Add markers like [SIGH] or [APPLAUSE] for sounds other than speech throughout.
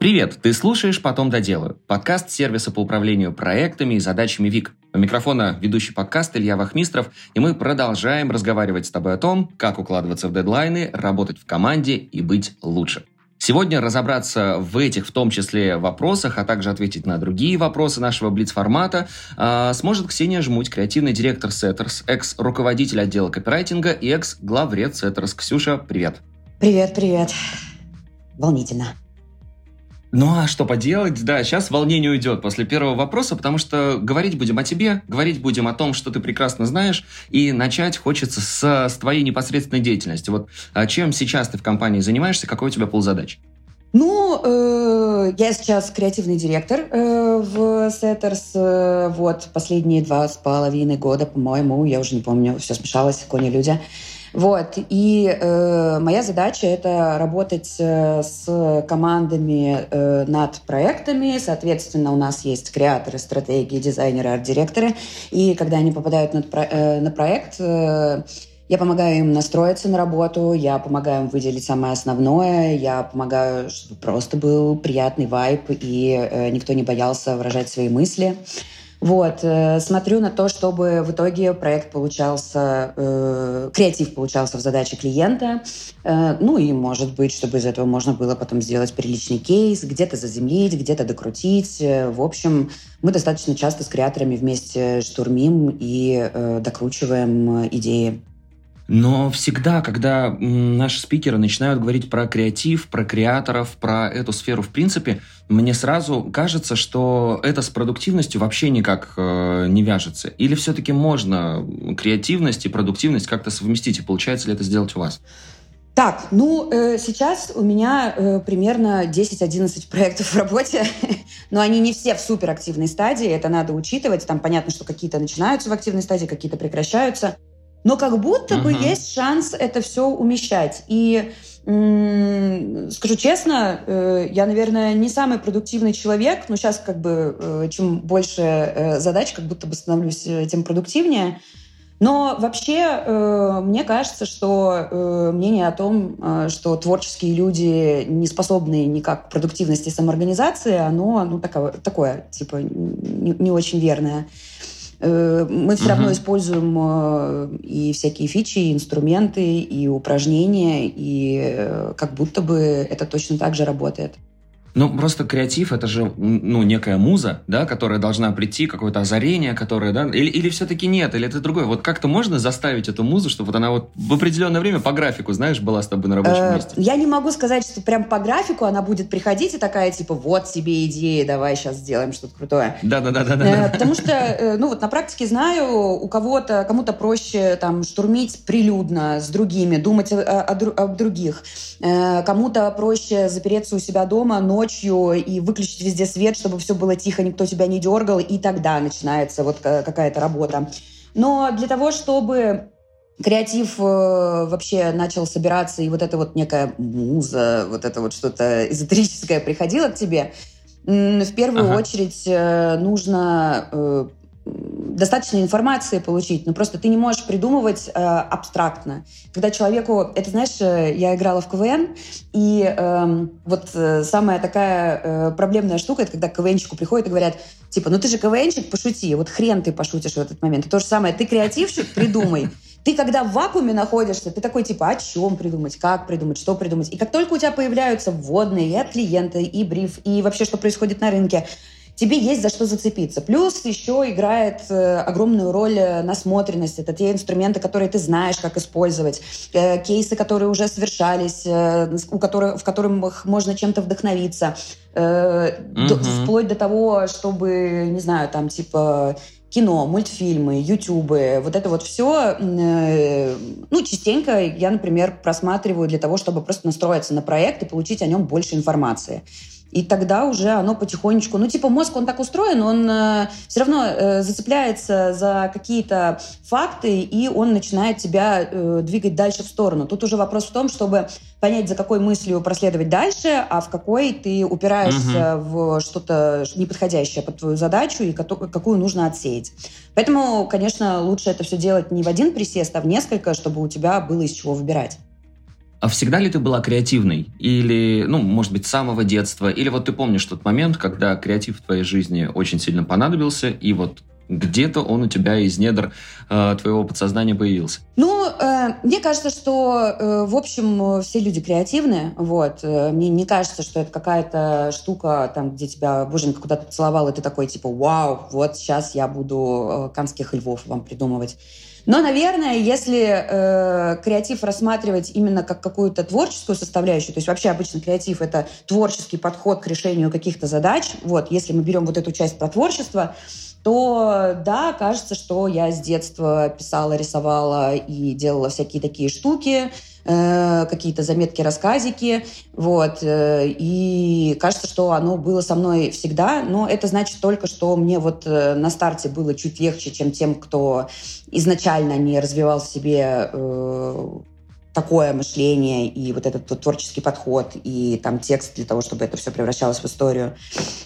Привет! Ты слушаешь «Потом доделаю» – подкаст сервиса по управлению проектами и задачами WEEEK. У микрофона ведущий подкаста Илья Вахмистров, и мы продолжаем разговаривать с тобой о том, как укладываться в дедлайны, работать в команде и быть лучше. Сегодня разобраться в этих, в том числе, вопросах, а также ответить на другие вопросы нашего Блиц-формата э, сможет Ксения Жмудь, креативный директор SETTERS, экс-руководитель отдела копирайтинга и экс-главред SETTERS. Ксюша, привет! Привет, привет. Волнительно. Ну а что поделать? Да, сейчас волнение уйдет после первого вопроса, потому что говорить будем о тебе, говорить будем о том, что ты прекрасно знаешь, и начать хочется с, с твоей непосредственной деятельности. Вот а чем сейчас ты в компании занимаешься, какой у тебя пол задач? Ну, э, я сейчас креативный директор э, в Setters. Э, вот, последние два с половиной года, по-моему, я уже не помню, все смешалось, кони-люди. Вот. И э, моя задача — это работать э, с командами э, над проектами. Соответственно, у нас есть креаторы, стратегии, дизайнеры, арт-директоры. И когда они попадают над, э, на проект, э, я помогаю им настроиться на работу, я помогаю им выделить самое основное, я помогаю, чтобы просто был приятный вайб, и э, никто не боялся выражать свои мысли. Вот, э, смотрю на то, чтобы в итоге проект получался, э, креатив получался в задаче клиента, э, ну и, может быть, чтобы из этого можно было потом сделать приличный кейс, где-то заземлить, где-то докрутить. Э, в общем, мы достаточно часто с креаторами вместе штурмим и э, докручиваем идеи. Но всегда, когда наши спикеры начинают говорить про креатив, про креаторов, про эту сферу в принципе, мне сразу кажется, что это с продуктивностью вообще никак э, не вяжется. Или все-таки можно креативность и продуктивность как-то совместить, и получается ли это сделать у вас? Так, ну, э, сейчас у меня э, примерно 10-11 проектов в работе, [LAUGHS] но они не все в суперактивной стадии, это надо учитывать. Там понятно, что какие-то начинаются в активной стадии, какие-то прекращаются. Но как будто uh-huh. бы есть шанс это все умещать. И скажу честно, э, я, наверное, не самый продуктивный человек, но сейчас как бы э, чем больше э, задач, как будто бы становлюсь тем продуктивнее. Но вообще, мне кажется, что мнение о том, что творческие люди не способны никак к продуктивности самоорганизации, оно ну, такое, такое типа, не, не очень верное. Э, мы все угу. равно используем э, и всякие фичи, и инструменты, и упражнения, и э, как будто бы это точно так же работает. Ну, просто креатив — это же, ну, некая муза, да, которая должна прийти, какое-то озарение, которое, да, или, или все-таки нет, или это другое. Вот как-то можно заставить эту музу, чтобы вот она вот в определенное время по графику, знаешь, была с тобой на рабочем э, месте? Я не могу сказать, что прям по графику она будет приходить и такая, типа, вот тебе идея, давай сейчас сделаем что-то крутое. Да-да-да. Э, потому что, э, ну, вот на практике знаю, у кого-то, кому-то проще там штурмить прилюдно с другими, думать о, о, о других. Кому-то проще запереться у себя дома, но ночью и выключить везде свет, чтобы все было тихо, никто тебя не дергал, и тогда начинается вот какая-то работа. Но для того, чтобы креатив э, вообще начал собираться, и вот эта вот некая муза, вот это вот что-то эзотерическое приходило к тебе, в первую ага. очередь э, нужно э, достаточно информации получить, но просто ты не можешь придумывать э, абстрактно. Когда человеку, это знаешь, э, я играла в КВН, и эм, вот э, самая такая э, проблемная штука, это когда к КВНчику приходят и говорят, типа, ну ты же КВНчик, пошути, вот хрен ты пошутишь в этот момент. То же самое, ты креативщик, придумай. Ты когда в вакууме находишься, ты такой типа, о чем придумать, как придумать, что придумать. И как только у тебя появляются вводные и от клиента, и бриф, и вообще, что происходит на рынке, тебе есть за что зацепиться. Плюс еще играет э, огромную роль э, насмотренность. Это те инструменты, которые ты знаешь, как использовать. Э, кейсы, которые уже совершались, у которых, в которых можно чем-то вдохновиться. Mm-hmm. До, вплоть до того, чтобы, не знаю, там, типа кино, мультфильмы, ютубы, вот это вот все, ну, частенько я, например, просматриваю для того, чтобы просто настроиться на проект и получить о нем больше информации. И тогда уже оно потихонечку, ну типа мозг, он так устроен, он э, все равно э, зацепляется за какие-то факты, и он начинает тебя э, двигать дальше в сторону. Тут уже вопрос в том, чтобы понять, за какой мыслью проследовать дальше, а в какой ты упираешься угу. в что-то неподходящее под твою задачу и какую нужно отсеять. Поэтому, конечно, лучше это все делать не в один присест, а в несколько, чтобы у тебя было из чего выбирать. А всегда ли ты была креативной? Или, ну, может быть, с самого детства? Или вот ты помнишь тот момент, когда креатив в твоей жизни очень сильно понадобился, и вот где-то он у тебя из недр э, твоего подсознания появился? Ну, э, мне кажется, что, э, в общем, все люди креативные. Вот. Э, мне не кажется, что это какая-то штука, там, где тебя боженька куда-то поцеловал, и ты такой, типа, вау, вот сейчас я буду э, канских львов вам придумывать. Но, наверное, если э, креатив рассматривать именно как какую-то творческую составляющую, то есть вообще обычно креатив — это творческий подход к решению каких-то задач, вот, если мы берем вот эту часть про творчество, то да, кажется, что я с детства писала, рисовала и делала всякие такие штуки, э, какие-то заметки, рассказики, вот, э, и кажется, что оно было со мной всегда, но это значит только, что мне вот э, на старте было чуть легче, чем тем, кто изначально не развивал в себе такое мышление и вот этот вот творческий подход и там текст для того, чтобы это все превращалось в историю.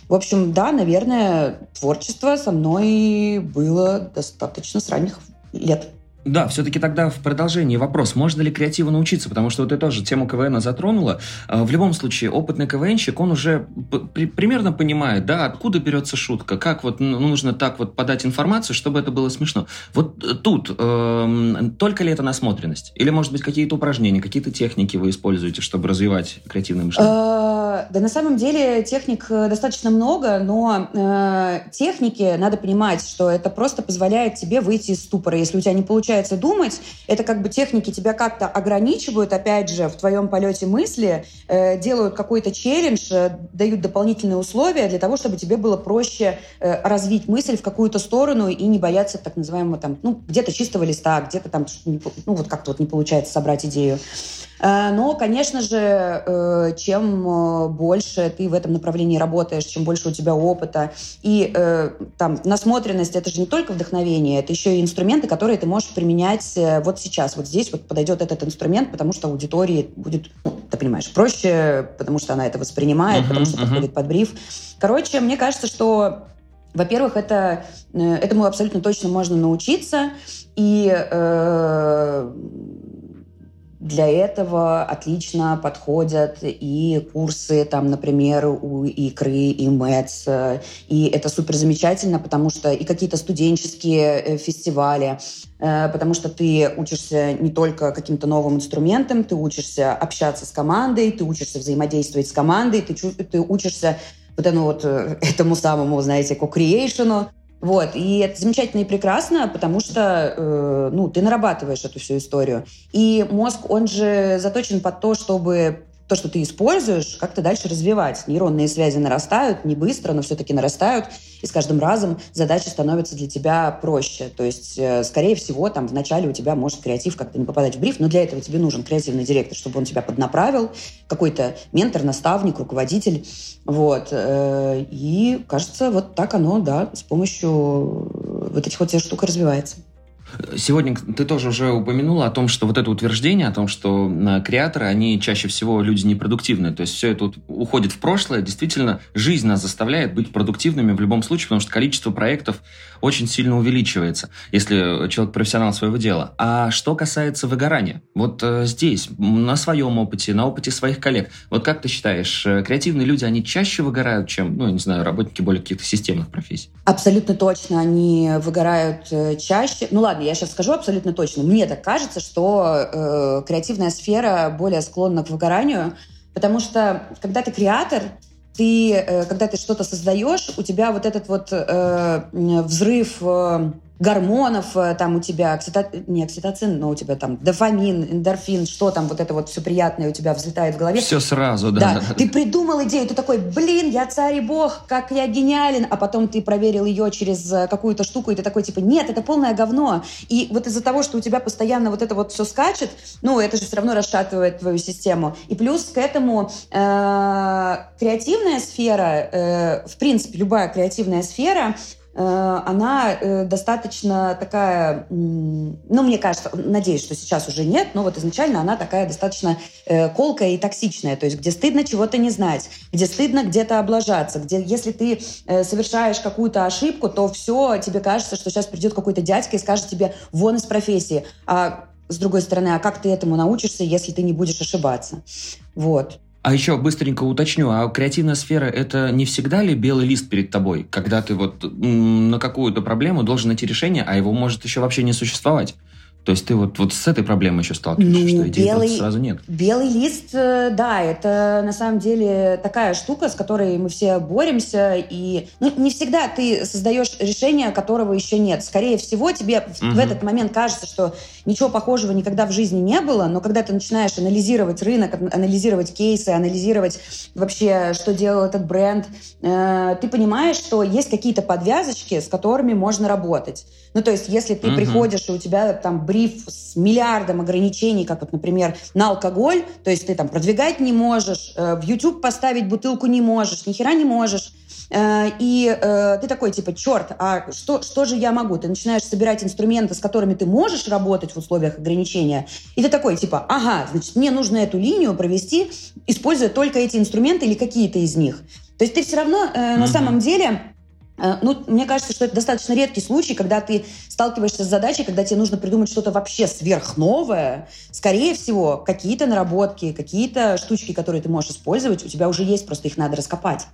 В общем, да, наверное, творчество со мной было достаточно с ранних лет. Да, все-таки тогда в продолжении вопрос, можно ли креативу научиться, потому что вот ты тоже тему КВН затронула. А, в любом случае, опытный КВНщик, он уже при, примерно понимает, да, откуда берется шутка, как вот ну, нужно так вот подать информацию, чтобы это было смешно. Вот э, тут э, только ли это насмотренность? Или, может быть, какие-то упражнения, какие-то техники вы используете, чтобы развивать креативное мышление? А, да, на самом деле техник э, достаточно много, но э, техники, надо понимать, что это просто позволяет тебе выйти из ступора. Если у тебя не получается получается думать, это как бы техники тебя как-то ограничивают, опять же, в твоем полете мысли, э, делают какой-то челлендж, э, дают дополнительные условия для того, чтобы тебе было проще э, развить мысль в какую-то сторону и не бояться так называемого там, ну, где-то чистого листа, где-то там, ну, вот как-то вот не получается собрать идею. Э, но, конечно же, э, чем э, больше ты в этом направлении работаешь, чем больше у тебя опыта, и там насмотренность — это же не только вдохновение, это еще и инструменты, которые ты можешь вот сейчас, вот здесь вот подойдет этот инструмент, потому что аудитории будет, ну, ты понимаешь, проще, потому что она это воспринимает, uh-huh, потому что uh-huh. подходит под бриф. Короче, мне кажется, что во-первых, это, этому абсолютно точно можно научиться, и э, для этого отлично подходят и курсы, там, например, у Икры, и МЭЦ. И это супер замечательно, потому что и какие-то студенческие э, фестивали, э, потому что ты учишься не только каким-то новым инструментам, ты учишься общаться с командой, ты учишься взаимодействовать с командой, ты, ты учишься вот этому вот э, этому самому, знаете, co-creation, вот. И это замечательно и прекрасно, потому что э, ну, ты нарабатываешь эту всю историю. И мозг, он же заточен под то, чтобы то, что ты используешь, как-то дальше развивать. Нейронные связи нарастают, не быстро, но все-таки нарастают, и с каждым разом задача становится для тебя проще. То есть, э, скорее всего, там вначале у тебя может креатив как-то не попадать в бриф, но для этого тебе нужен креативный директор, чтобы он тебя поднаправил, какой-то ментор, наставник, руководитель. Вот. Э, и, кажется, вот так оно, да, с помощью вот этих вот всех штук развивается. Сегодня ты тоже уже упомянула о том, что вот это утверждение, о том, что э, креаторы, они чаще всего люди непродуктивные. То есть все это уходит в прошлое. Действительно, жизнь нас заставляет быть продуктивными в любом случае, потому что количество проектов очень сильно увеличивается, если человек профессионал своего дела. А что касается выгорания, вот э, здесь, на своем опыте, на опыте своих коллег, вот как ты считаешь, э, креативные люди, они чаще выгорают, чем, ну, не знаю, работники более каких-то системных профессий? Абсолютно точно, они выгорают чаще. Ну ладно, я сейчас скажу абсолютно точно. Мне так кажется, что э, креативная сфера более склонна к выгоранию, потому что когда ты креатор, ты, э, когда ты что-то создаешь, у тебя вот этот вот э, взрыв э, гормонов, э, там у тебя оксито... не окситоцин, но у тебя там дофамин, эндорфин, что там вот это вот все приятное у тебя взлетает в голове. Все сразу, да. Да, ты придумал идею, ты такой, блин, я царь и бог, как я гениален, а потом ты проверил ее через э, какую-то штуку, и ты такой, типа, нет, это полное говно. И вот из-за того, что у тебя постоянно вот это вот все скачет, ну, это же все равно расшатывает твою систему. И плюс к этому э, креативная сфера, э, в принципе, любая креативная сфера, она э, достаточно такая, ну, мне кажется, надеюсь, что сейчас уже нет, но вот изначально она такая достаточно э, колкая и токсичная, то есть где стыдно чего-то не знать, где стыдно где-то облажаться, где если ты совершаешь какую-то ошибку, то все, тебе кажется, что сейчас придет какой-то дядька и скажет тебе «вон из профессии». А с другой стороны, а как ты этому научишься, если ты не будешь ошибаться? Вот. А еще быстренько уточню, а креативная сфера – это не всегда ли белый лист перед тобой, когда ты вот на какую-то проблему должен найти решение, а его может еще вообще не существовать? То есть ты вот, вот с этой проблемой еще сталкиваешься, ну, что идеи белый, сразу нет? Белый лист, э, да, это на самом деле такая штука, с которой мы все боремся. И ну, не всегда ты создаешь решение, которого еще нет. Скорее всего, тебе угу. в этот момент кажется, что ничего похожего никогда в жизни не было, но когда ты начинаешь анализировать рынок, анализировать кейсы, анализировать вообще, что делал этот бренд, э, ты понимаешь, что есть какие-то подвязочки, с которыми можно работать. Ну, то есть, если ты угу. приходишь, и у тебя там бриф с миллиардом ограничений, как вот, например, на алкоголь, то есть ты там продвигать не можешь, э, в YouTube поставить бутылку не можешь, ни хера не можешь, э, и э, ты такой, типа, черт, а что, что же я могу? Ты начинаешь собирать инструменты, с которыми ты можешь работать в условиях ограничения, и ты такой, типа, ага, значит, мне нужно эту линию провести, используя только эти инструменты или какие-то из них. То есть ты все равно э, mm-hmm. на самом деле ну, мне кажется, что это достаточно редкий случай, когда ты сталкиваешься с задачей, когда тебе нужно придумать что-то вообще сверхновое. Скорее всего, какие-то наработки, какие-то штучки, которые ты можешь использовать, у тебя уже есть, просто их надо раскопать.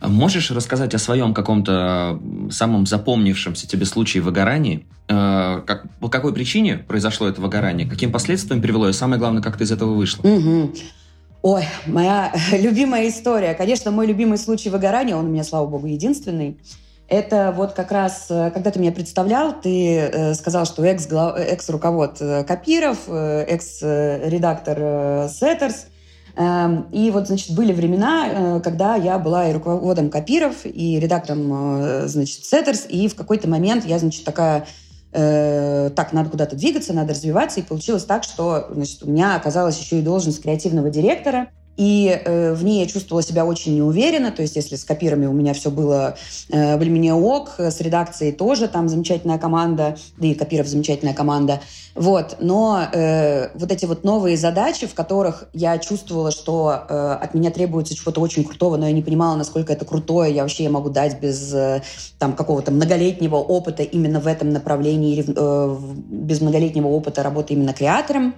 А можешь рассказать о своем каком-то самом запомнившемся тебе случае выгорания? Э, как, по какой причине произошло это выгорание? Каким последствиям привело? И самое главное, как ты из этого вышла? Угу. Ой, моя [LAUGHS] любимая история. Конечно, мой любимый случай выгорания, он у меня, слава богу, единственный. Это вот как раз, э, когда ты меня представлял, ты э, сказал, что экс-руковод э, копиров, экс-редактор SETTERS. Эм, и вот, значит, были времена, когда я была и руководом копиров, и редактором, значит, SETTERS, и в какой-то момент я, значит, такая э, так, надо куда-то двигаться, надо развиваться. И получилось так, что значит, у меня оказалась еще и должность креативного директора – и э, в ней я чувствовала себя очень неуверенно. То есть, если с копирами у меня все было э, более-менее ок, с редакцией тоже там замечательная команда, да и копиров замечательная команда. Вот. Но э, вот эти вот новые задачи, в которых я чувствовала, что э, от меня требуется чего-то очень крутого, но я не понимала, насколько это крутое, я вообще могу дать без э, там какого-то многолетнего опыта именно в этом направлении, э, без многолетнего опыта работы именно креатором.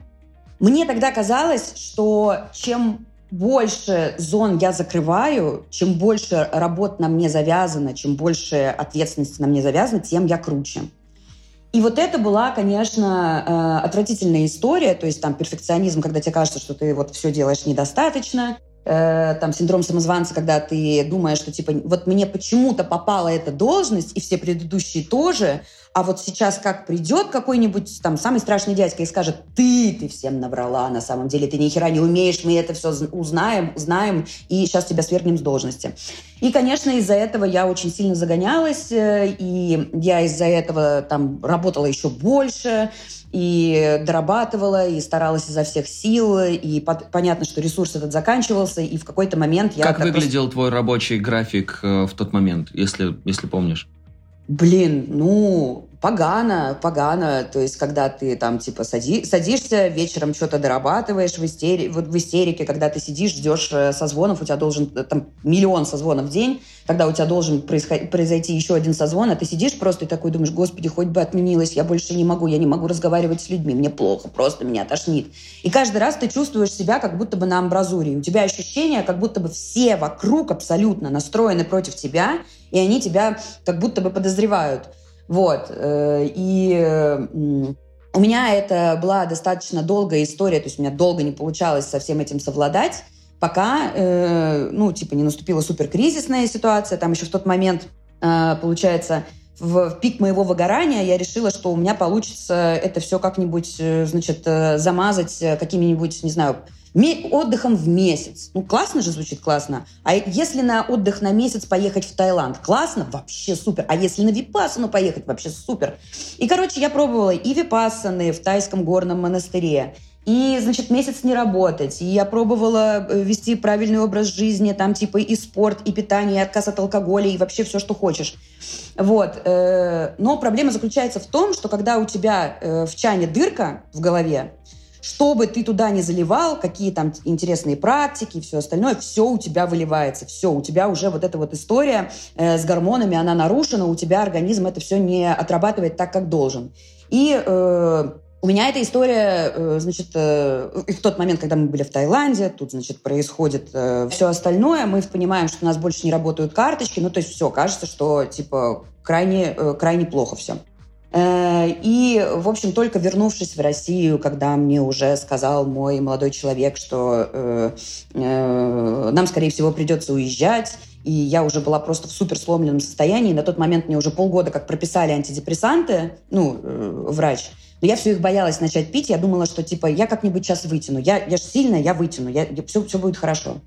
Мне тогда казалось, что чем больше зон я закрываю, чем больше работ на мне завязано, чем больше ответственности на мне завязано, тем я круче. И вот это была, конечно, э, отвратительная история, то есть там перфекционизм, когда тебе кажется, что ты вот все делаешь недостаточно, э, там синдром самозванца, когда ты думаешь, что типа вот мне почему-то попала эта должность, и все предыдущие тоже, а вот сейчас как придет какой-нибудь там самый страшный дядька и скажет, ты, ты всем набрала, на самом деле ты ни хера не умеешь, мы это все узнаем, знаем, и сейчас тебя свергнем с должности. И, конечно, из-за этого я очень сильно загонялась, э, и я из-за этого там работала еще больше, и дорабатывала, и старалась изо всех сил, и под, понятно, что ресурс этот заканчивался, и в какой-то момент я... Как выглядел просто... твой рабочий график э, в тот момент, если, если помнишь? Блин, ну, погано, погано. То есть, когда ты там, типа, сади, садишься, вечером что-то дорабатываешь в, истери, вот в истерике, когда ты сидишь, ждешь э, созвонов, у тебя должен э, там миллион созвонов в день, когда у тебя должен происход- произойти еще один созвон, а ты сидишь просто и такой думаешь, господи, хоть бы отменилось, я больше не могу, я не могу разговаривать с людьми, мне плохо, просто меня тошнит. И каждый раз ты чувствуешь себя как будто бы на амбразуре. У тебя ощущение, как будто бы все вокруг абсолютно настроены против тебя, и они тебя как будто бы подозревают. Вот. Э, и у меня это была достаточно долгая история, то есть у меня долго не получалось со всем этим совладать, пока, э, ну, типа, не наступила суперкризисная ситуация. Там еще в тот момент, э, получается, в, пик моего выгорания я решила, что у меня получится это все как-нибудь, значит, замазать какими-нибудь, не знаю, отдыхом в месяц. Ну, классно же звучит, классно. А если на отдых на месяц поехать в Таиланд? Классно? Вообще супер. А если на Випассану поехать? Вообще супер. И, короче, я пробовала и Випассаны в тайском горном монастыре, и, значит, месяц не работать. И я пробовала э, вести правильный образ жизни, там, типа, и спорт, и питание, и отказ от алкоголя, и вообще все, что хочешь. Вот. Э, но проблема заключается в том, что когда у тебя э, в чане дырка в голове, что бы ты туда не заливал, какие там интересные практики и все остальное, все у тебя выливается, все, у тебя уже вот эта вот история э, с гормонами, она нарушена, у тебя организм это все не отрабатывает так, как должен. И э, У меня эта история, э, значит, э, в тот момент, когда мы были в Таиланде, тут, значит, происходит э, все остальное, мы понимаем, что у нас больше не работают карточки, ну, то есть все, кажется, что, типа, крайне, крайне плохо все. И, в общем, только вернувшись в Россию, когда мне уже сказал мой молодой человек, что нам, скорее всего, придется уезжать, и я уже была просто в супер сломленном состоянии. На тот момент мне уже полгода как прописали антидепрессанты, ну, врач – но я все их боялась начать пить. Я думала, что типа я как-нибудь сейчас вытяну. Я, я же сильная, я вытяну. Я, я, все, все будет хорошо.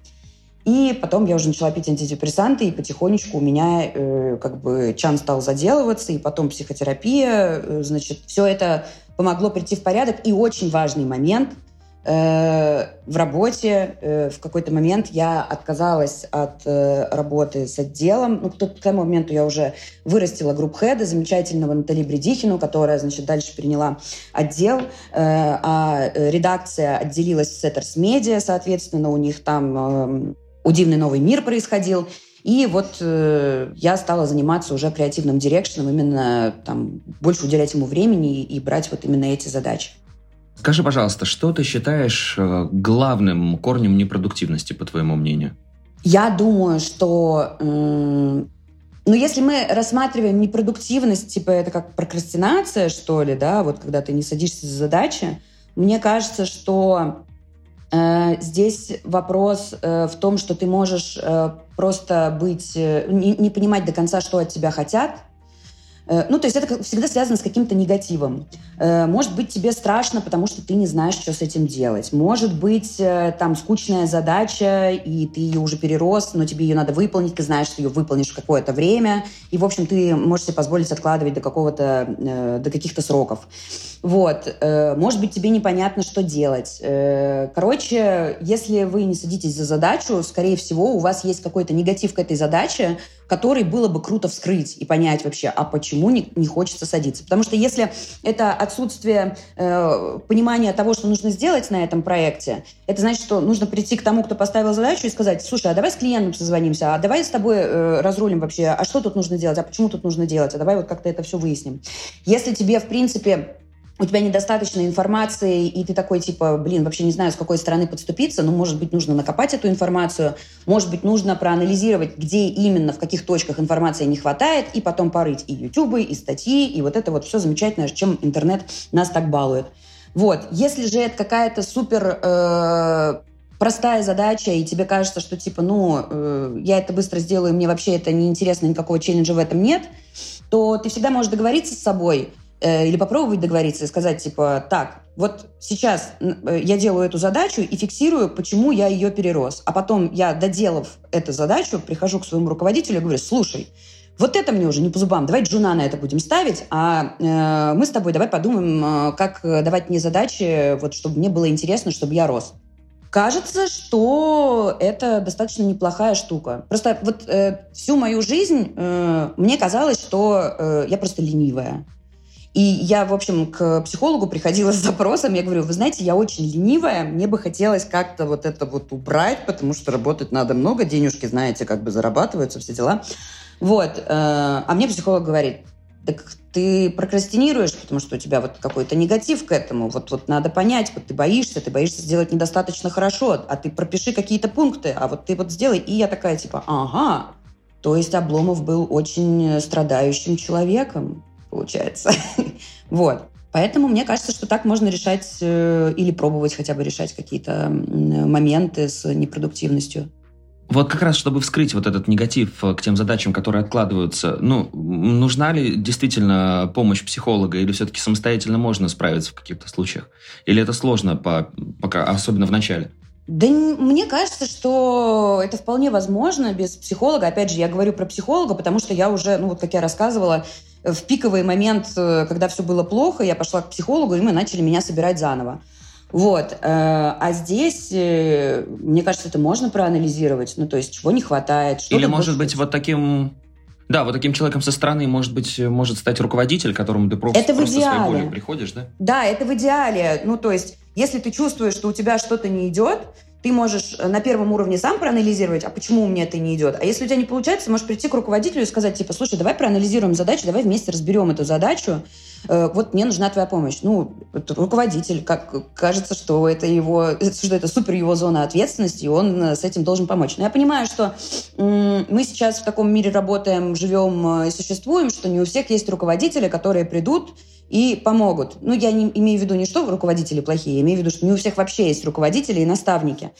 И потом я уже начала пить антидепрессанты, и потихонечку у меня э, как бы чан стал заделываться, и потом психотерапия. Э, значит, все это помогло прийти в порядок. И очень важный момент – Э, в работе э, в какой-то момент я отказалась от э, работы с отделом. Ну, к, тому моменту я уже вырастила group head а, замечательного Натали Бредихину, которая, значит, дальше приняла отдел, а редакция отделилась с SETTERS Media, соответственно, у них там дивный новый мир происходил. И вот э, я стала заниматься уже креативным direction ом, именно там больше уделять ему времени и, и брать вот именно эти задачи. Скажи, пожалуйста, что ты считаешь э, главным корнем непродуктивности, по твоему мнению? Я думаю, что ну, если мы рассматриваем непродуктивность, типа это как прокрастинация, что ли, да, вот когда ты не садишься за задачи, мне кажется, что э, здесь вопрос э, в том, что ты можешь э, просто быть, э, не, не понимать до конца, что от тебя хотят, Э, ну, то есть это всегда связано с каким-то негативом. Э, может быть, тебе страшно, потому что ты не знаешь, что с этим делать. Может быть, э, там скучная задача, и ты ее уже перерос, но тебе ее надо выполнить, ты знаешь, что ее выполнишь какое-то время, и, в общем, ты можешь себе позволить откладывать до какого-то, до каких-то сроков. Вот. Может быть, тебе непонятно, что делать. Короче, если вы не садитесь за задачу, скорее всего, у вас есть какой-то негатив к этой задаче, который было бы круто вскрыть и понять вообще, а почему не, не хочется садиться. Потому что если это отсутствие э, понимания того, что нужно сделать на этом проекте, это значит, что нужно прийти к тому, кто поставил задачу и сказать, слушай, а давай с клиентом созвонимся, а давай с тобой э, разрулим вообще, а что тут нужно делать, а почему тут нужно делать, а давай вот как-то это все выясним. Если тебе, в принципе, у тебя недостаточно информации, и ты такой, типа, блин, вообще не знаю, с какой стороны подступиться, ну, может быть, нужно накопать эту информацию, может быть, нужно проанализировать, где именно, в каких точках информации не хватает, и потом порыть и ютубы, и статьи, и вот это вот все замечательное, чем интернет нас так балует. Вот, если же это какая-то супер э, простая задача, и тебе кажется, что типа, ну, э, я это быстро сделаю, мне вообще это не интересно, никакого челленджа в этом нет, то ты всегда можешь договориться с собой, или попробовать договориться и сказать, типа, так, вот сейчас э, я делаю эту задачу и фиксирую, почему я ее перерос. А потом я, доделав эту задачу, прихожу к своему руководителю и говорю, слушай, вот это мне уже не по зубам, давай джуна на это будем ставить, а э, мы с тобой давай подумаем, э, как давать мне задачи, вот, чтобы мне было интересно, чтобы я рос. Кажется, что это достаточно неплохая штука. Просто вот э, всю мою жизнь э, мне казалось, что э, я просто ленивая. И я, в общем, к психологу приходила с запросом. Я говорю, вы знаете, я очень ленивая, мне бы хотелось как-то вот это вот убрать, потому что работать надо много, денежки, знаете, как бы зарабатываются, все дела. Вот. Э, а мне психолог говорит, так ты прокрастинируешь, потому что у тебя вот какой-то негатив к этому. Вот, вот надо понять, вот ты боишься, ты боишься сделать недостаточно хорошо, а ты пропиши какие-то пункты, а вот ты вот сделай. И я такая типа, ага, то есть Обломов был очень страдающим человеком получается. [LAUGHS] вот. Поэтому мне кажется, что так можно решать э, или пробовать хотя бы решать какие-то моменты с непродуктивностью. Вот как раз, чтобы вскрыть вот этот негатив э, к тем задачам, которые откладываются, ну, нужна ли действительно помощь психолога или все-таки самостоятельно можно справиться в каких-то случаях? Или это сложно, по, пока, особенно в начале? Да мне кажется, что это вполне возможно без психолога. Опять же, я говорю про психолога, потому что я уже, ну вот как я рассказывала, в пиковый момент, э, когда все было плохо, я пошла к психологу, и мы начали меня собирать заново. Вот. Э, а здесь, э, мне кажется, это можно проанализировать. Ну, то есть, чего не хватает. Или, может быть, вот таким да, вот таким человеком со стороны, может быть, может стать руководитель, которому ты просто, это в просто идеале. своей приходишь, да? Да, это в идеале. Ну, то есть, если ты чувствуешь, что у тебя что-то не идет, ты можешь на первом уровне сам проанализировать, а почему мне это не идет. А если у тебя не получается, можешь прийти к руководителю и сказать, типа, слушай, давай проанализируем задачу, давай вместе разберем эту задачу, Э, вот мне нужна твоя помощь. Ну, руководитель, как кажется, что это его, [LAUGHS] что это супер его зона ответственности, и он э, с этим должен помочь. Но я понимаю, что мы сейчас в таком мире работаем, живем э, и существуем, что не у всех есть руководители, которые придут и помогут. Ну, я не имею в виду не что руководители плохие, я имею в виду, что не у всех вообще есть руководители и наставники.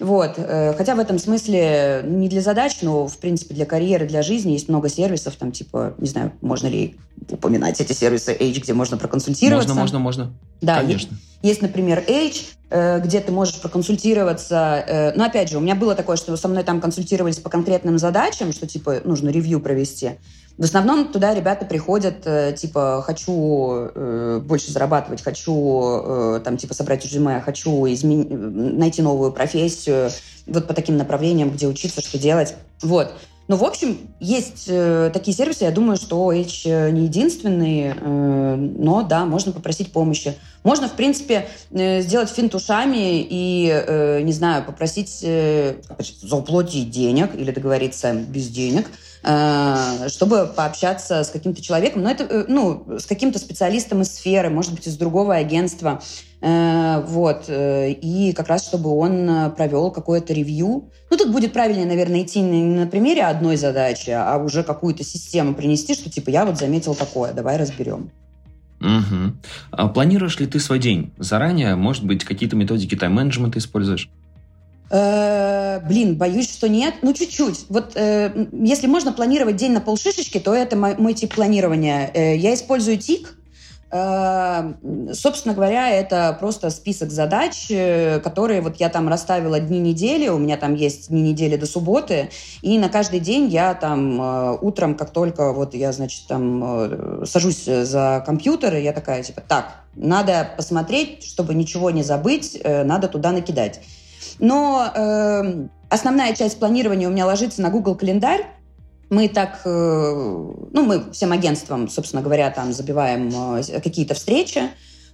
Вот. Э, хотя в этом смысле не для задач, но, в принципе, для карьеры, для жизни есть много сервисов, там, типа, не знаю, можно ли упоминать эти сервисы H, где можно проконсультироваться. Можно, можно, можно. Да, Конечно. Есть, есть, например, H, э, где ты можешь проконсультироваться. Э, но, опять же, у меня было такое, что со мной там консультировались по конкретным задачам, что, типа, нужно ревью провести. В основном туда ребята приходят, э, типа, хочу э, больше зарабатывать, хочу, э, там, типа, собрать резюме, хочу измен... найти новую профессию, вот по таким направлениям, где учиться, что делать. Вот. Ну, в общем, есть э, такие сервисы, я думаю, что H не единственный, э, но да, можно попросить помощи. Можно, в принципе, э, сделать финт ушами и, э, не знаю, попросить э, заплатить денег или договориться без денег – Э, чтобы пообщаться с каким-то человеком, но это, э, ну, с каким-то специалистом из сферы, может быть, из другого агентства, э, вот, и как раз, чтобы он провел какое-то ревью. Ну, тут будет правильнее, наверное, идти не на примере одной задачи, а уже какую-то систему принести, что, типа, я вот заметил такое, давай разберем. Угу. А планируешь ли ты свой день заранее? Может быть, какие-то методики тайм-менеджмента используешь? Э, блин, боюсь, что нет. Ну, чуть-чуть. Вот э, если можно планировать день на полшишечки, то это мой, мой тип планирования. Э, я использую ТИК. Э, собственно говоря, это просто список задач, э, которые вот я там расставила дни недели. У меня там есть дни недели до субботы. И на каждый день я там э, утром, как только вот я, значит, там э, сажусь за компьютер, я такая, типа, так, надо посмотреть, чтобы ничего не забыть, надо туда накидать. Но э, основная часть планирования у меня ложится на Google календарь. Мы так, э, ну, мы всем агентствам, собственно говоря, там забиваем э, какие-то встречи.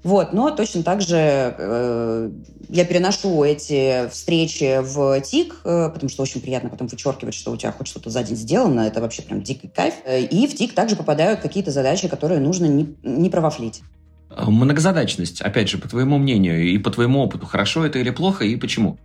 Вот, но точно так же э, я переношу эти встречи в ТИК, э, потому что очень приятно потом вычеркивать, что у тебя хоть что-то за день сделано. Это вообще прям дикий кайф. И в ТИК также попадают какие-то задачи, которые нужно не, не провафлить. Многозадачность, опять же, по твоему мнению и по твоему опыту, хорошо это или плохо и почему?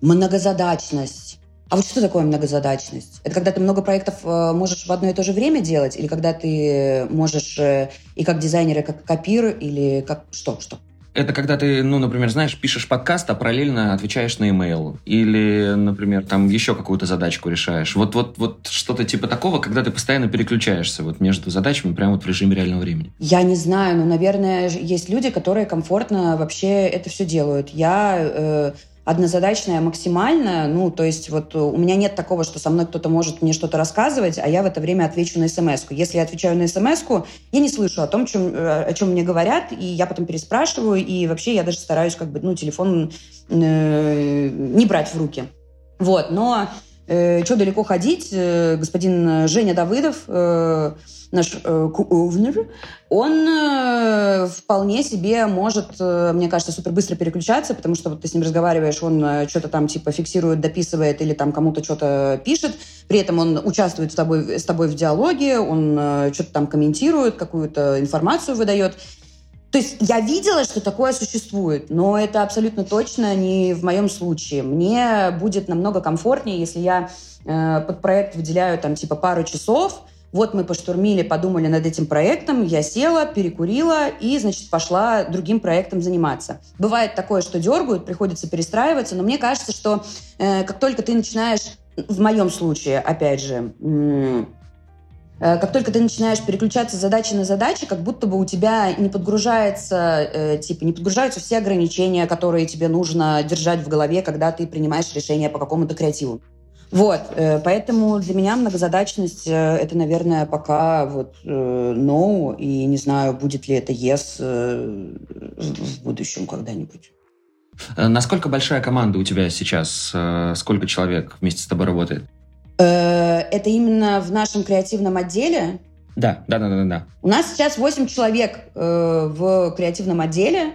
Многозадачность. А вот что такое многозадачность? Это когда ты много проектов э, можешь в одно и то же время делать, или когда ты можешь э, и как дизайнер, и как копир, или как что, что? Это когда ты, ну, например, знаешь, пишешь подкаст, а параллельно отвечаешь на имейл. Или, например, там еще какую-то задачку решаешь. Вот, вот, вот что-то типа такого, когда ты постоянно переключаешься вот между задачами прямо вот в режиме реального времени. Я не знаю, но, наверное, есть люди, которые комфортно вообще это все делают. Я... Э, однозадачная максимально. Ну, то есть вот у меня нет такого, что со мной кто-то может мне что-то рассказывать, а я в это время отвечу на смс -ку. Если я отвечаю на смс я не слышу о том, чем, э, о чем мне говорят, и я потом переспрашиваю, и вообще я даже стараюсь как бы, ну, телефон э, не брать в руки. Вот, но э, что далеко ходить, э, господин Женя Давыдов... Э, наш э, кувнер, он э, вполне себе может, э, мне кажется, супер быстро переключаться, потому что вот ты с ним разговариваешь, он э, что-то там типа фиксирует, дописывает или там кому-то что-то пишет, при этом он участвует с тобой, с тобой в диалоге, он э, что-то там комментирует, какую-то информацию выдает. То есть я видела, что такое существует, но это абсолютно точно не в моем случае. Мне будет намного комфортнее, если я э, под проект выделяю там типа пару часов, вот мы поштурмили, подумали над этим проектом, я села, перекурила и, значит, пошла другим проектом заниматься. Бывает такое, что дергают, приходится перестраиваться, но мне кажется, что э, как только ты начинаешь, в моем случае, опять же, как только ты начинаешь переключаться с задачи на задачи, как будто бы у тебя не подгружается, э, типа, не подгружаются все ограничения, которые тебе нужно держать в голове, когда ты принимаешь решение по какому-то креативу. Вот, э, поэтому для меня многозадачность э, это, наверное, пока вот э, no, и не знаю, будет ли это yes в будущем когда-нибудь. Насколько большая команда у тебя сейчас? Сколько человек вместе с тобой работает? Это именно в нашем креативном отделе? Да, да, да, да, да. У нас сейчас 8 человек в креативном отделе.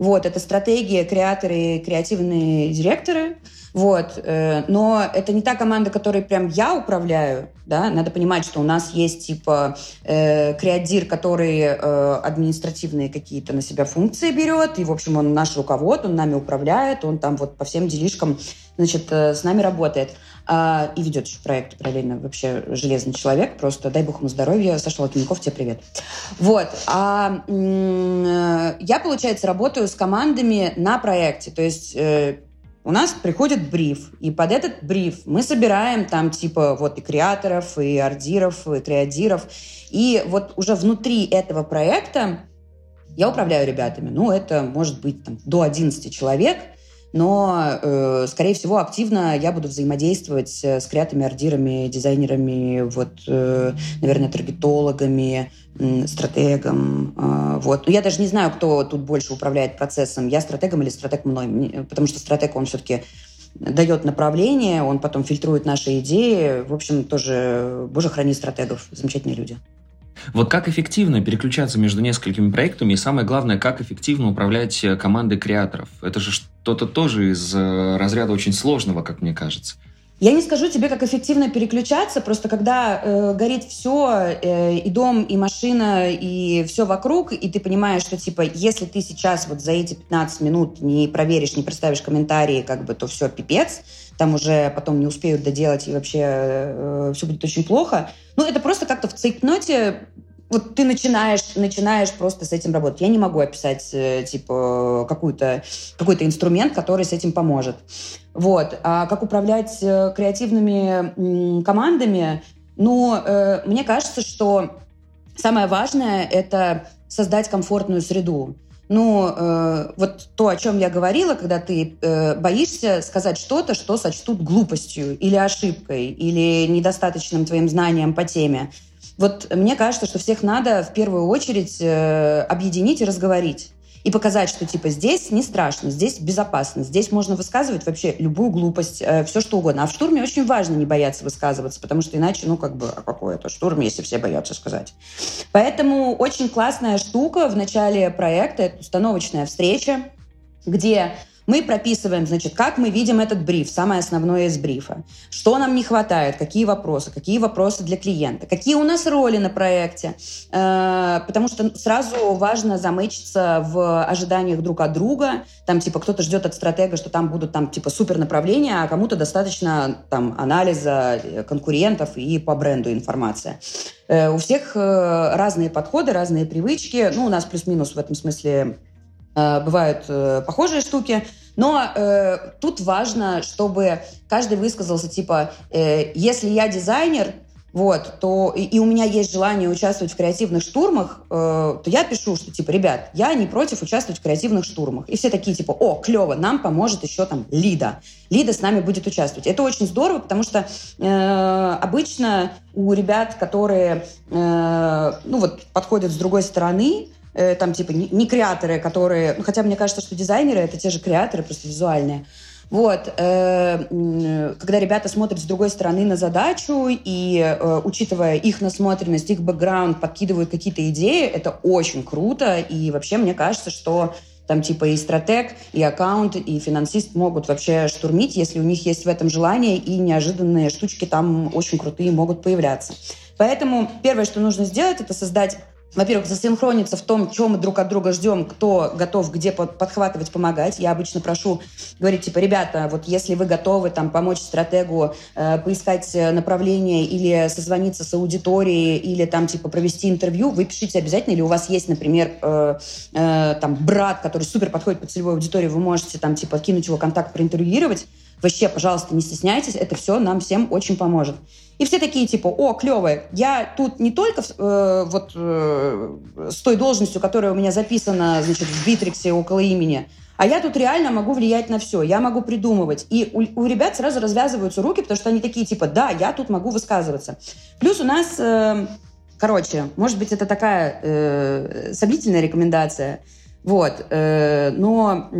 Вот, это стратегия, креаторы, креативные директоры. Вот. Э, но это не та команда, которой прям я управляю. Да? Надо понимать, что у нас есть типа э, креатир, который э, административные какие-то на себя функции берет. И, в общем, он наш руковод, он нами управляет, он там вот по всем делишкам значит, э, с нами работает. А, и ведет еще проект параллельно. Вообще железный человек. Просто дай бог ему здоровья. Саша Латвинков, тебе привет. Вот. А э, я, получается, работаю с командами на проекте. То есть э, у нас приходит бриф, и под этот бриф мы собираем там типа вот и креаторов, и ордиров, и креадиров. И вот уже внутри этого проекта я управляю ребятами. Ну, это может быть там, до 11 человек – но, э, скорее всего, активно я буду взаимодействовать с креатами, ордирами, дизайнерами, вот, э, наверное, таргетологами, стратегом. Э, вот. Но я даже не знаю, кто тут больше управляет процессом, я стратегом или стратег мной, потому что стратег, он все-таки дает направление, он потом фильтрует наши идеи. В общем, тоже, боже, храни стратегов, замечательные люди. Вот как эффективно переключаться между несколькими проектами и самое главное, как эффективно управлять э, командой креаторов? Это же что-то тоже из э, разряда очень сложного, как мне кажется. Я не скажу тебе, как эффективно переключаться, просто когда э, горит все, э, и дом, и машина, и все вокруг, и ты понимаешь, что, типа, если ты сейчас вот за эти 15 минут не проверишь, не проставишь комментарии, как бы, то все, пипец, там уже потом не успеют доделать, и вообще э, все будет очень плохо. Ну, это просто как-то в цейпноте вот ты начинаешь, начинаешь просто с этим работать. Я не могу описать, э, типа, какой-то какой инструмент, который с этим поможет. Вот. А как управлять э, креативными командами? Ну, э, мне кажется, что самое важное — это создать комфортную среду. Ну, э, вот то, о чем я говорила, когда ты э, боишься сказать что-то, что сочтут глупостью или ошибкой, или недостаточным твоим знанием по теме. Вот мне кажется, что всех надо в первую очередь э, объединить и разговорить и показать, что типа здесь не страшно, здесь безопасно, здесь можно высказывать вообще любую глупость, э, все что угодно. А в штурме очень важно не бояться высказываться, потому что иначе, ну как бы, а какой это штурм, если все боятся сказать. Поэтому очень классная штука в начале проекта, это установочная встреча, где мы прописываем, значит, как мы видим этот бриф, самое основное из брифа. Что нам не хватает, какие вопросы, какие вопросы для клиента, какие у нас роли на проекте. Э, потому что сразу важно замычиться в ожиданиях друг от друга. Там, типа, кто-то ждет от стратега, что там будут, там, типа, супер направления, а кому-то достаточно, там, анализа конкурентов и по бренду информация. Э, у всех э, разные подходы, разные привычки. Ну, у нас плюс-минус в этом смысле бывают похожие штуки. Но э, тут важно, чтобы каждый высказался, типа, э, если я дизайнер, вот, то и, и у меня есть желание участвовать в креативных штурмах, э, то я пишу, что типа, ребят, я не против участвовать в креативных штурмах. И все такие типа, о, клево, нам поможет еще там Лида. Лида с нами будет участвовать. Это очень здорово, потому что э, обычно у ребят, которые, э, ну вот, подходят с другой стороны, Э, там типа не, не креаторы, которые... Ну, хотя мне кажется, что дизайнеры — это те же креаторы, просто визуальные. Вот, э, когда ребята смотрят с другой стороны на задачу и, э, учитывая их насмотренность, их бэкграунд, подкидывают какие-то идеи, это очень круто. И вообще мне кажется, что там типа и стратег, и аккаунт, и финансист могут вообще штурмить, если у них есть в этом желание, и неожиданные штучки там очень крутые могут появляться. Поэтому первое, что нужно сделать, это создать во-первых, засинхрониться в том, чем мы друг от друга ждем, кто готов где подхватывать, помогать. Я обычно прошу говорить, типа, ребята, вот если вы готовы там помочь стратегу э, поискать направление или созвониться с аудиторией, или там, типа, провести интервью, вы пишите обязательно, или у вас есть, например, э, э, там, брат, который супер подходит под целевую аудиторию, вы можете там, типа, кинуть его контакт, проинтервьюировать, Вообще, пожалуйста, не стесняйтесь, это все нам всем очень поможет. И все такие типа, о, клевое, я тут не только э, вот э, с той должностью, которая у меня записана, значит, в Битриксе около имени, а я тут реально могу влиять на все, я могу придумывать. И у, у ребят сразу развязываются руки, потому что они такие типа, да, я тут могу высказываться. Плюс у нас, э, короче, может быть, это такая э, сомнительная рекомендация – Вот. Э, но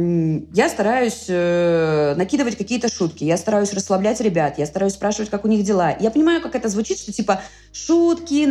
я стараюсь э, накидывать какие-то шутки, я стараюсь расслаблять ребят, я стараюсь спрашивать, как у них дела. Я понимаю, как это звучит, что типа шутки,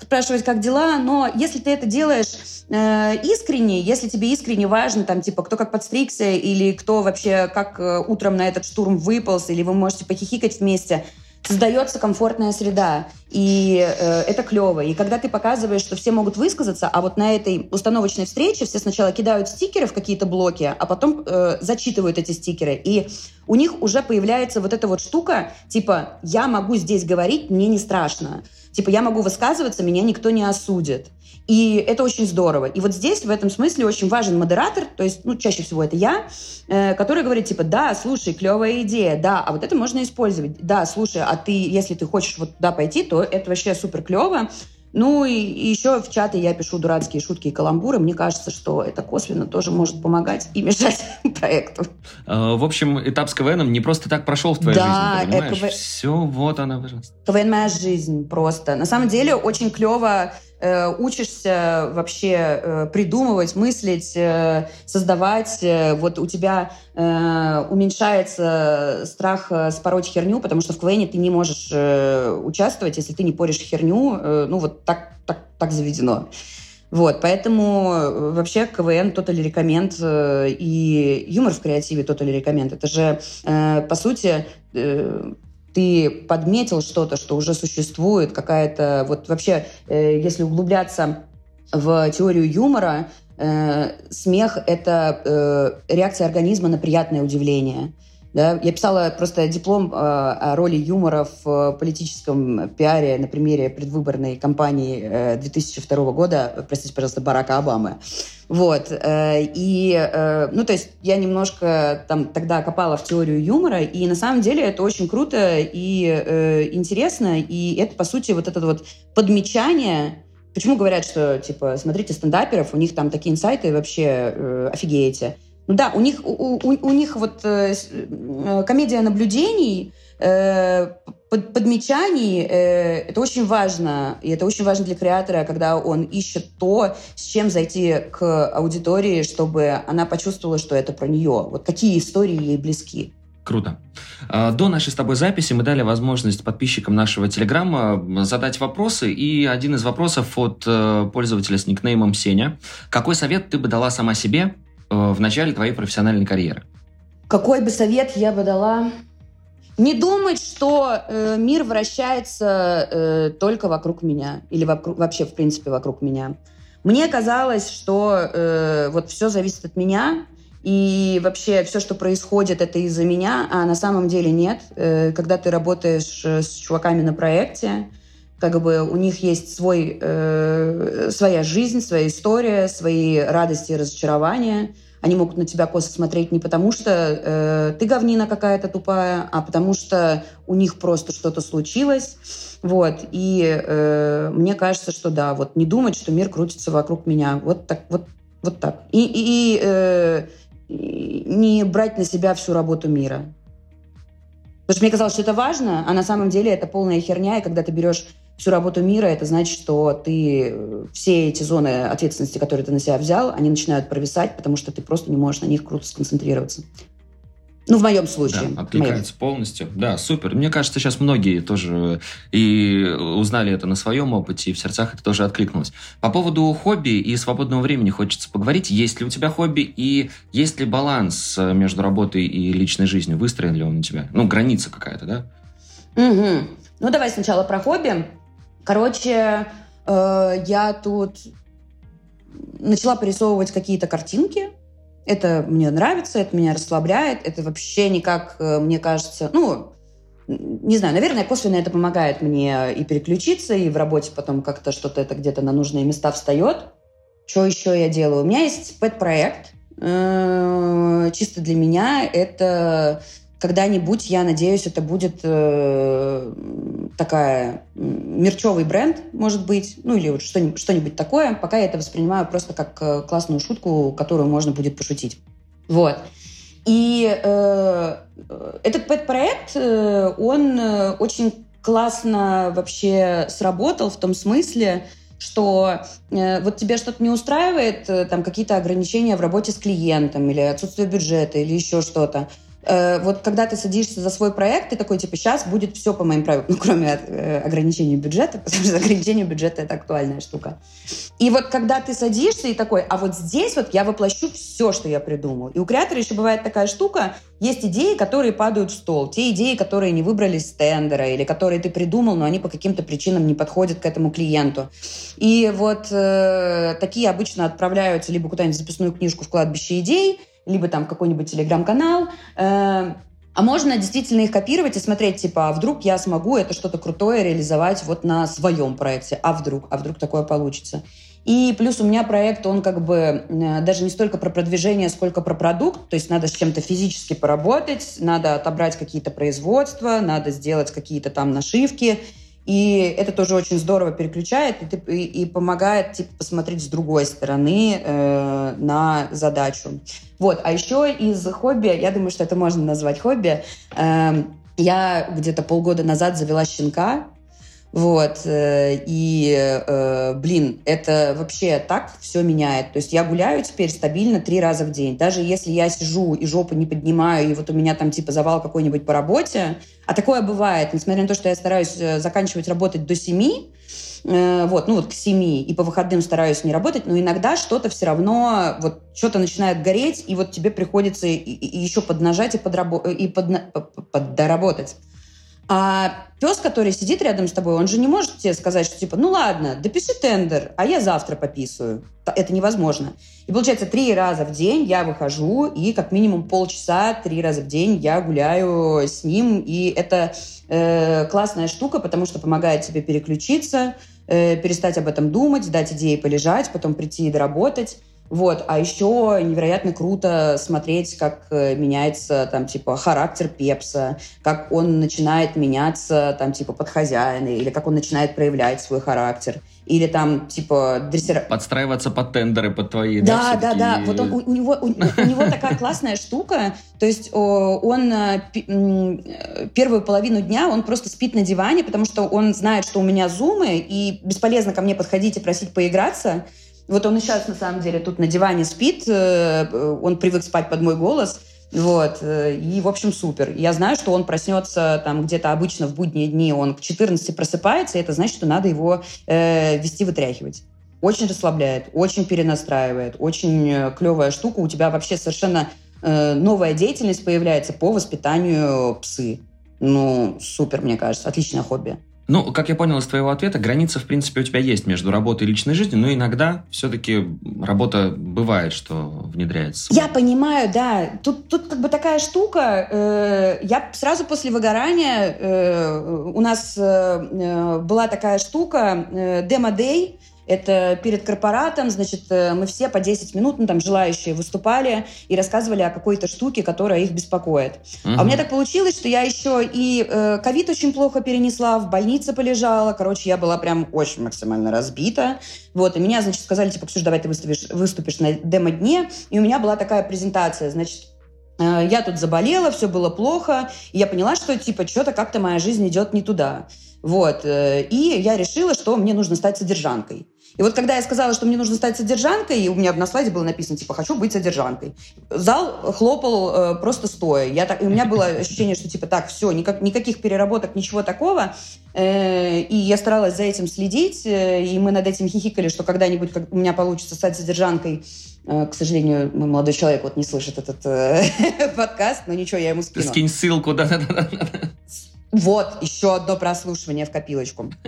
спрашивать, как дела, но если ты это делаешь э, искренне, если тебе искренне важно, там, типа, кто как подстригся, или кто вообще как утром на этот штурм выполз, или вы можете похихикать вместе – создается комфортная среда. И э, это клево. И когда ты показываешь, что все могут высказаться, а вот на этой установочной встрече все сначала кидают стикеры в какие-то блоки, а потом э, зачитывают эти стикеры. И у них уже появляется вот эта вот штука, типа, я могу здесь говорить, мне не страшно. Типа, я могу высказываться, меня никто не осудит. И это очень здорово. И вот здесь в этом смысле очень важен модератор, то есть, ну, чаще всего это я, э, который говорит, типа, да, слушай, клевая идея, да, а вот это можно использовать. Да, слушай, а ты, если ты хочешь вот туда пойти, то это вообще супер клево. Ну и, и еще в чаты я пишу дурацкие шутки и каламбуры. Мне кажется, что это косвенно тоже может помогать и мешать [LAUGHS] проекту. А, в общем, этап с КВНом не просто так прошел в твоей да, жизни, понимаешь? КВ... Все, вот она, пожалуйста. КВН моя жизнь просто. На самом деле очень клево Э, учишься вообще э, придумывать, мыслить, э, создавать. Вот у тебя уменьшается страх спороть херню, потому что в КВН ты не можешь участвовать, если ты не порешь херню. Ну вот так, так, так заведено. Вот, поэтому вообще КВН тотали рекоменд и юмор в креативе тотали рекоменд. Это же, по сути, ты подметил что-то, что уже существует, какая-то... Вот вообще, э, если углубляться в теорию юмора, э, смех — это э, реакция организма на приятное удивление. Да? Я писала просто диплом э, о роли юмора в политическом пиаре на примере предвыборной кампании э, 2002 года, простите, пожалуйста, Барака Обамы. Вот. Э, и, э, ну, то есть я немножко там тогда копала в теорию юмора, и на самом деле это очень круто и э, интересно, и это, по сути, вот это вот подмечание, Почему говорят, что, типа, смотрите стендаперов, у них там такие инсайты, вообще э, офигеете. Ну да, у них, у, у, у них вот э, э, комедия наблюдений, э, под, подмечаний, э, это очень важно. И это очень важно для креатора, когда он ищет то, с чем зайти к аудитории, чтобы она почувствовала, что это про нее. Вот какие истории ей близки. Круто. А, до нашей с тобой записи мы дали возможность подписчикам нашего Телеграма задать вопросы. И один из вопросов от э, пользователя с никнеймом Сеня. Какой совет ты бы дала сама себе в начале твоей профессиональной карьеры? Какой бы совет я бы дала? Не думать, что э, мир вращается э, только вокруг меня или вокруг, вообще, в принципе, вокруг меня. Мне казалось, что э, вот все зависит от меня, и вообще все, что происходит, это из-за меня, а на самом деле нет. Э, когда ты работаешь э, с чуваками на проекте, как бы у них есть свой, э, своя жизнь, своя история, свои радости и разочарования. Они могут на тебя косо смотреть не потому, что э, ты говнина какая-то тупая, а потому что у них просто что-то случилось. Вот. И э, мне кажется, что да, вот не думать, что мир крутится вокруг меня. Вот так. Вот, вот так. И, и, и э, не брать на себя всю работу мира. Потому что мне казалось, что это важно, а на самом деле это полная херня, и когда ты берешь всю работу мира, это значит, что ты э, все эти зоны ответственности, которые ты на себя взял, они начинают провисать, потому что ты просто не можешь на них круто сконцентрироваться. Ну, в моем случае. Да, откликается моем. полностью. Да, супер. Мне кажется, сейчас многие тоже и узнали это на своем опыте, и в сердцах это тоже откликнулось. По поводу хобби и свободного времени хочется поговорить. Есть ли у тебя хобби и есть ли баланс между работой и личной жизнью? Выстроен ли он у тебя? Ну, граница какая-то, да? Угу. Ну, давай сначала про хобби. Короче, э, я тут начала порисовывать какие-то картинки. Это мне нравится, это меня расслабляет, это вообще никак, э, мне кажется, ну, не знаю, наверное, косвенно это помогает мне и переключиться, и в работе потом как-то что-то это где-то на нужные места встает. Что еще я делаю? У меня есть пэт-проект, э, чисто для меня. Это когда-нибудь, я надеюсь, это будет э, такая мерчевый бренд, может быть, ну или вот что-нибудь, что-нибудь такое. Пока я это воспринимаю просто как э, классную шутку, которую можно будет пошутить. Вот. И э, этот пэт-проект, э, он э, очень классно вообще сработал в том смысле, что э, вот тебе что-то не устраивает, э, там какие-то ограничения в работе с клиентом или отсутствие бюджета или еще что-то, Э, вот когда ты садишься за свой проект, ты такой, типа, сейчас будет все по моим правилам, [LAUGHS] ну, кроме э, ограничения бюджета, [LAUGHS] потому что ограничение бюджета — это актуальная штука. И вот когда ты садишься и такой, а вот здесь вот я воплощу все, что я придумал. И у креатора еще бывает такая штука, есть идеи, которые падают в стол, те идеи, которые не выбрались с тендера или которые ты придумал, но они по каким-то причинам не подходят к этому клиенту. И вот э, такие обычно отправляются либо куда-нибудь в записную книжку в кладбище идей, либо там какой-нибудь телеграм-канал. Э, а можно действительно их копировать и смотреть, типа, а вдруг я смогу это что-то крутое реализовать вот на своем проекте, а вдруг, а вдруг такое получится. И плюс у меня проект, он как бы э, даже не столько про продвижение, сколько про продукт. То есть надо с чем-то физически поработать, надо отобрать какие-то производства, надо сделать какие-то там нашивки. И это тоже очень здорово переключает и, и, и помогает типа, посмотреть с другой стороны э, на задачу. Вот. А еще из хобби, я думаю, что это можно назвать хобби, э, я где-то полгода назад завела щенка, вот. Э, и, э, блин, это вообще так все меняет. То есть я гуляю теперь стабильно три раза в день. Даже если я сижу и жопу не поднимаю, и вот у меня там типа завал какой-нибудь по работе, а такое бывает, несмотря на то, что я стараюсь э, заканчивать работать до семи, вот, ну вот к семи, и по выходным стараюсь не работать, но иногда что-то все равно, вот что-то начинает гореть, и вот тебе приходится еще поднажать и, подрабо- и подна- поддоработать. А пес, который сидит рядом с тобой, он же не может тебе сказать, что типа, ну ладно, допиши тендер, а я завтра пописываю. Это невозможно. И получается, три раза в день я выхожу, и как минимум полчаса, три раза в день я гуляю с ним. И это э, классная штука, потому что помогает тебе переключиться, э, перестать об этом думать, дать идеи полежать, потом прийти и доработать. Вот. А еще невероятно круто смотреть, как э, меняется там типа характер Пепса, как он начинает меняться там типа под хозяина, или как он начинает проявлять свой характер. Или там, типа, дрессир... Подстраиваться под тендеры, под твои, да? Да, да, да. Вот он, у, у, него, у, у него такая классная штука. То есть он э, первую половину дня он просто спит на диване, потому что он знает, что у меня зумы, и бесполезно ко мне подходить и просить поиграться. Вот он и сейчас, на самом деле, тут на диване спит, э, он привык спать под мой голос, вот, э, и, в общем, супер. Я знаю, что он проснется там где-то обычно в будние дни, он к 14 просыпается, и это значит, что надо его э, вести вытряхивать. Очень расслабляет, очень перенастраивает, очень э, клевая штука. У тебя вообще совершенно э, новая деятельность появляется по воспитанию псы. Ну, супер, мне кажется, отличное хобби. Ну, как я понял из твоего ответа, граница, в принципе, у тебя есть между работой и личной жизнью, но иногда все-таки работа бывает, что внедряется. Я понимаю, да. Тут, тут как бы такая штука. Э, я сразу после выгорания... Э, у нас э, была такая штука, демо-дей, это перед корпоратом, значит, э, мы все по 10 минут, ну, там, желающие выступали и рассказывали о какой-то штуке, которая их беспокоит. Угу. А у меня так получилось, что я еще и э, ковид э, очень плохо перенесла, в больнице полежала. Короче, я была прям очень максимально разбита. Вот, и меня, значит, сказали, типа, Ксюш, давай ты выступишь, выступишь на демо-дне. И у меня была такая презентация, значит, э, я тут заболела, все было плохо, и я поняла, что, типа, что-то как-то моя жизнь идет не туда. Вот, и я решила, что мне нужно стать содержанкой. И вот когда я сказала, что мне нужно стать содержанкой, и у меня на слайде было написано, типа, хочу быть содержанкой, зал хлопал э, просто стоя. Я так, у меня было [LAUGHS] ощущение, что, типа, так, все, никак, никаких переработок, ничего такого. Э, и я старалась за этим следить, э, и мы над этим хихикали, что когда-нибудь как, у меня получится стать содержанкой, э, к сожалению, мой молодой человек вот не слышит этот э, [LAUGHS] подкаст, но ничего, я ему скину. Скинь ссылку, да-да-да. Вот, еще одно прослушивание в копилочку. [LAUGHS]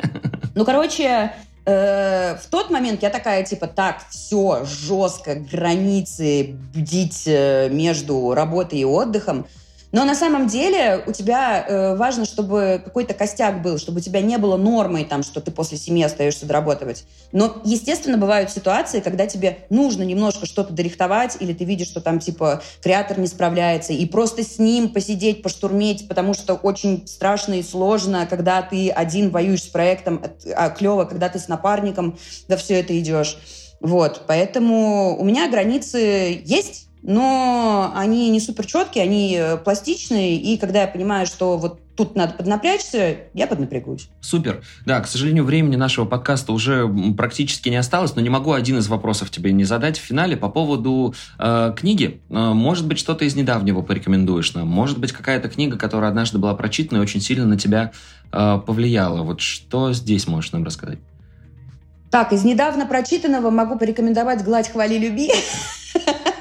Ну, короче, Э, в тот момент я такая, типа, так, все, жестко, границы, бдить э, между работой и отдыхом. Но на самом деле у тебя э, важно, чтобы какой-то костяк был, чтобы у тебя не было нормой, там, что ты после семьи остаешься дорабатывать. Но, естественно, бывают ситуации, когда тебе нужно немножко что-то дорихтовать, или ты видишь, что там, типа, креатор не справляется, и просто с ним посидеть, поштурметь, потому что очень страшно и сложно, когда ты один воюешь с проектом, а клево, когда ты с напарником да все это идешь. Вот, поэтому у меня границы есть, но они не супер четкие, они э, пластичные, и когда я понимаю, что вот тут надо поднапрячься, я поднапрягусь. Супер. Да, к сожалению, времени нашего подкаста уже практически не осталось, но не могу один из вопросов тебе не задать в финале по поводу э, книги. Э, может быть, что-то из недавнего порекомендуешь нам? Может быть, какая-то книга, которая однажды была прочитана и очень сильно на тебя э, повлияла? Вот что здесь можешь нам рассказать? Так, из недавно прочитанного могу порекомендовать «Гладь, хвали, люби» [LAUGHS]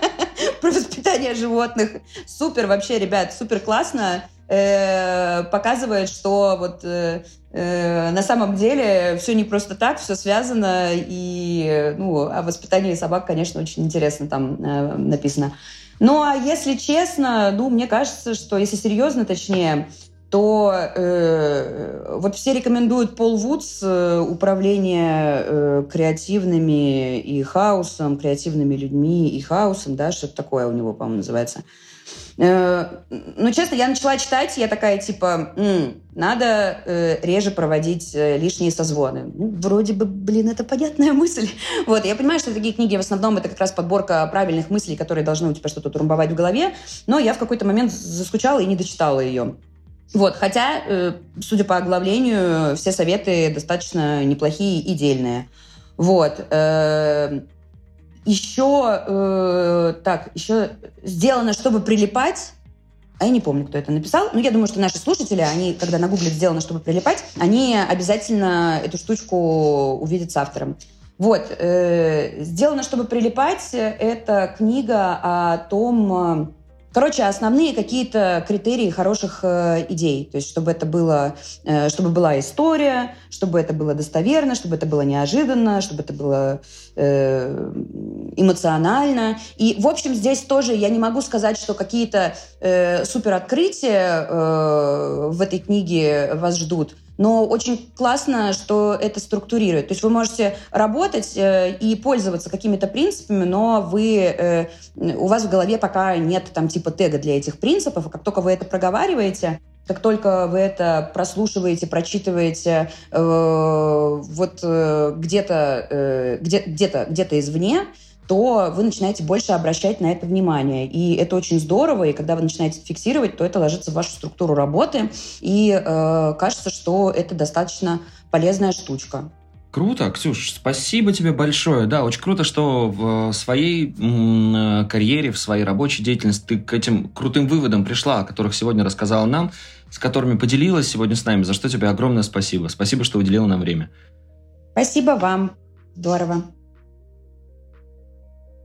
[LAUGHS] про воспитание животных. Супер вообще, ребят, супер классно. Э, показывает, что вот э, э, на самом деле все не просто так, все связано, и ну, о воспитании собак, конечно, очень интересно там написано. Ну, а если честно, ну, мне кажется, что, если серьезно, точнее, то э, вот все рекомендуют Пол Вудс э, управление э, креативными и хаосом, креативными людьми и хаосом, да, что-то такое у него, по-моему, называется. Э, ну, честно, я начала читать, я такая, типа, М, надо э, реже проводить э, лишние созвоны. Ну, вроде бы, блин, это понятная мысль. [LAUGHS] Вот, я понимаю, что такие книги в основном это как раз подборка правильных мыслей, которые должны у тебя что-то турбовать в голове, но я в какой-то момент заскучала и не дочитала ее. Вот, хотя, э, судя по оглавлению, все советы достаточно неплохие и дельные. Вот. Э, еще, э, так, еще сделано, чтобы прилипать. А я не помню, кто это написал. Но я думаю, что наши слушатели, они, когда нагуглят «сделано, чтобы прилипать», они обязательно эту штучку увидят с автором. Вот. «Сделано, чтобы прилипать» — это книга о том, Короче, основные какие-то критерии хороших э, идей. То есть, чтобы это было, э, чтобы была история, чтобы это было достоверно, чтобы это было неожиданно, чтобы это было э, эмоционально. И, в общем, здесь тоже я не могу сказать, что какие-то э, супер открытия э, в этой книге вас ждут. Но очень классно, что это структурирует. То есть вы можете работать э, и пользоваться какими-то принципами, но вы, э, у вас в голове пока нет там типа тега для этих принципов. И как только вы это проговариваете, как только вы это прослушиваете, прочитываете э, вот э, где-то э, где, где-то где-то извне, то вы начинаете больше обращать на это внимание. И это очень здорово, и когда вы начинаете фиксировать, то это ложится в вашу структуру работы, и э, кажется, что это достаточно полезная штучка. Круто, Ксюш, спасибо тебе большое. Да, очень круто, что в своей м, карьере, в своей рабочей деятельности ты к этим крутым выводам пришла, о которых сегодня рассказала нам, с которыми поделилась сегодня с нами, за что тебе огромное спасибо. Спасибо, что уделила нам время. Спасибо вам. Здорово.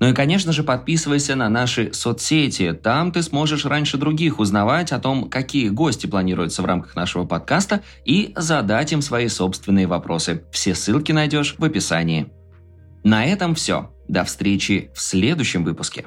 Ну и, конечно же, подписывайся на наши соцсети. Там ты сможешь раньше других узнавать о том, какие гости планируются в рамках нашего подкаста и задать им свои собственные вопросы. Все ссылки найдешь в описании. На этом все. До встречи в следующем выпуске.